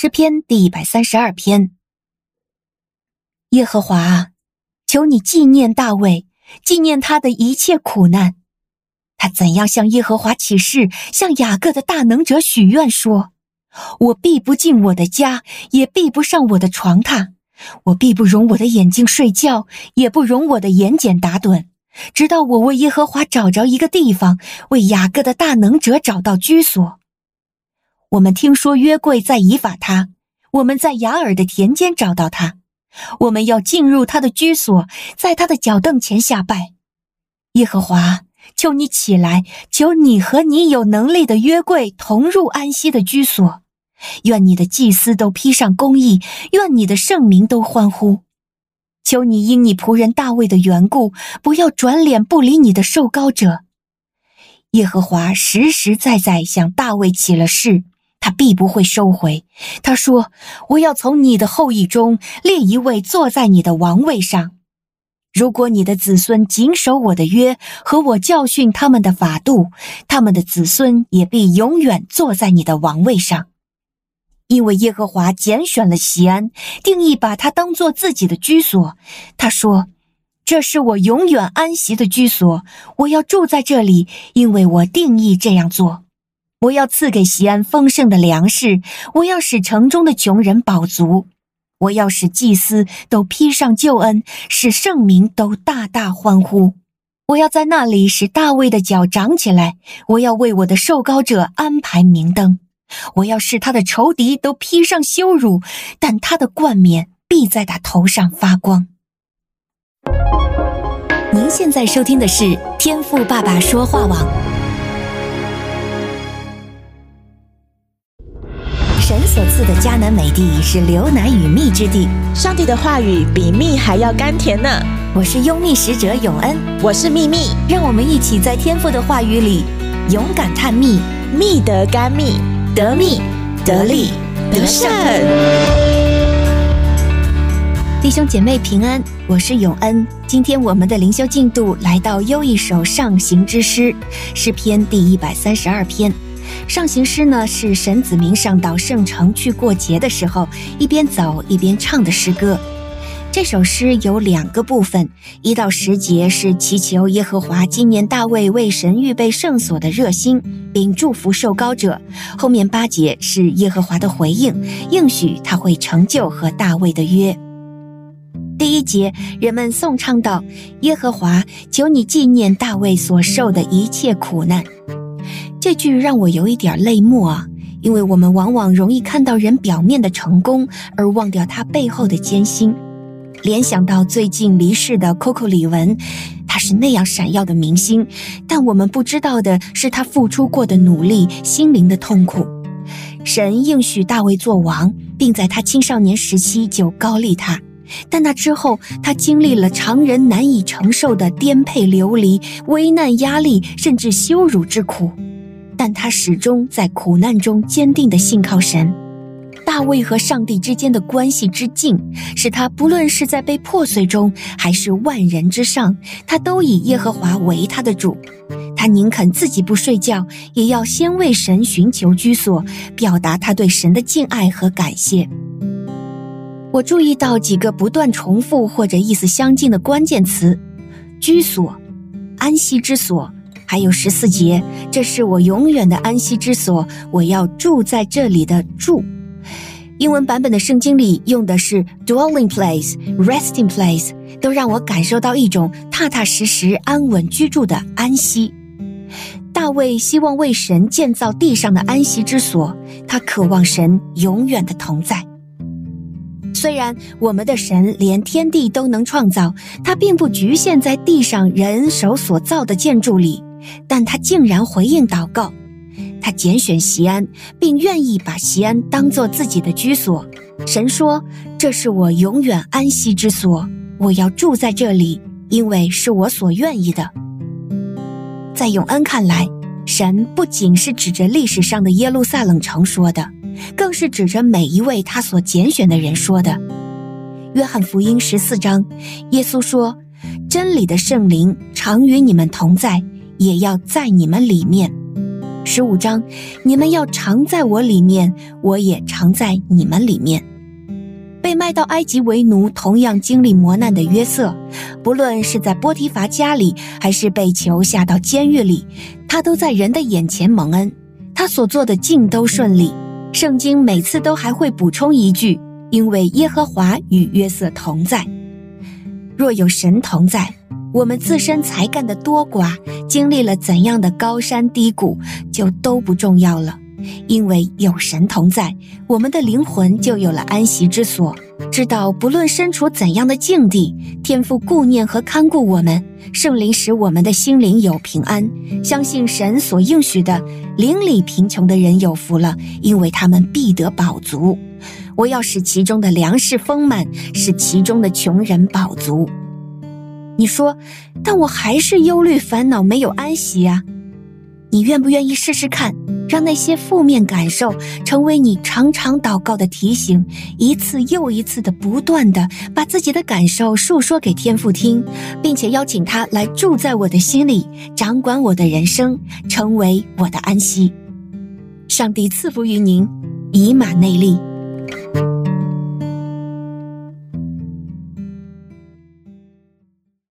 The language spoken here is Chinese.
诗篇第一百三十二篇。耶和华啊，求你纪念大卫，纪念他的一切苦难。他怎样向耶和华起誓，向雅各的大能者许愿说：“我必不进我的家，也必不上我的床榻。我必不容我的眼睛睡觉，也不容我的眼睑打盹，直到我为耶和华找着一个地方，为雅各的大能者找到居所。”我们听说约柜在以法他，我们在雅尔的田间找到他，我们要进入他的居所，在他的脚凳前下拜。耶和华，求你起来，求你和你有能力的约柜同入安息的居所。愿你的祭司都披上公义，愿你的圣名都欢呼。求你因你仆人大卫的缘故，不要转脸不理你的受膏者。耶和华实实在在向大卫起了誓。他必不会收回。他说：“我要从你的后裔中立一位坐在你的王位上。如果你的子孙谨守我的约和我教训他们的法度，他们的子孙也必永远坐在你的王位上。因为耶和华拣选了锡安，定意把他当作自己的居所。他说：这是我永远安息的居所，我要住在这里，因为我定意这样做。”我要赐给西安丰盛的粮食，我要使城中的穷人饱足，我要使祭司都披上救恩，使圣民都大大欢呼。我要在那里使大卫的脚长起来，我要为我的受膏者安排明灯，我要使他的仇敌都披上羞辱，但他的冠冕必在他头上发光。您现在收听的是天赋爸爸说话网。神所赐的迦南美地是流奶与蜜之地，上帝的话语比蜜还要甘甜呢。我是优蜜使者永恩，我是蜜蜜，让我们一起在天父的话语里勇敢探秘，蜜得甘蜜，得蜜。得利得胜。弟兄姐妹平安，我是永恩。今天我们的灵修进度来到又一首上行之诗，诗篇第一百三十二篇。上行诗呢，是神子民上到圣城去过节的时候，一边走一边唱的诗歌。这首诗有两个部分，一到十节是祈求耶和华纪念大卫为神预备圣所的热心，并祝福受膏者。后面八节是耶和华的回应，应许他会成就和大卫的约。第一节，人们颂唱道：“耶和华，求你纪念大卫所受的一切苦难。”这句让我有一点泪目啊，因为我们往往容易看到人表面的成功，而忘掉他背后的艰辛。联想到最近离世的 Coco 李玟，她是那样闪耀的明星，但我们不知道的是她付出过的努力、心灵的痛苦。神应许大卫做王，并在他青少年时期就膏立他，但那之后，他经历了常人难以承受的颠沛流离、危难、压力，甚至羞辱之苦。但他始终在苦难中坚定地信靠神。大卫和上帝之间的关系之近，使他不论是在被破碎中，还是万人之上，他都以耶和华为他的主。他宁肯自己不睡觉，也要先为神寻求居所，表达他对神的敬爱和感谢。我注意到几个不断重复或者意思相近的关键词：居所、安息之所。还有十四节，这是我永远的安息之所，我要住在这里的住。英文版本的圣经里用的是 dwelling place、resting place，都让我感受到一种踏踏实实、安稳居住的安息。大卫希望为神建造地上的安息之所，他渴望神永远的同在。虽然我们的神连天地都能创造，他并不局限在地上人手所造的建筑里。但他竟然回应祷告，他拣选锡安，并愿意把锡安当作自己的居所。神说：“这是我永远安息之所，我要住在这里，因为是我所愿意的。”在永恩看来，神不仅是指着历史上的耶路撒冷城说的，更是指着每一位他所拣选的人说的。约翰福音十四章，耶稣说：“真理的圣灵常与你们同在。”也要在你们里面，十五章，你们要常在我里面，我也常在你们里面。被卖到埃及为奴，同样经历磨难的约瑟，不论是在波提乏家里，还是被囚下到监狱里，他都在人的眼前蒙恩。他所做的尽都顺利。圣经每次都还会补充一句：因为耶和华与约瑟同在。若有神同在，我们自身才干的多寡，经历了怎样的高山低谷，就都不重要了。因为有神同在，我们的灵魂就有了安息之所，知道不论身处怎样的境地，天父顾念和看顾我们，圣灵使我们的心灵有平安。相信神所应许的，邻里贫穷的人有福了，因为他们必得饱足。我要使其中的粮食丰满，使其中的穷人饱足。你说，但我还是忧虑烦恼，没有安息啊。你愿不愿意试试看，让那些负面感受成为你常常祷告的提醒，一次又一次的不断的把自己的感受述说给天父听，并且邀请他来住在我的心里，掌管我的人生，成为我的安息。上帝赐福于您，以马内利。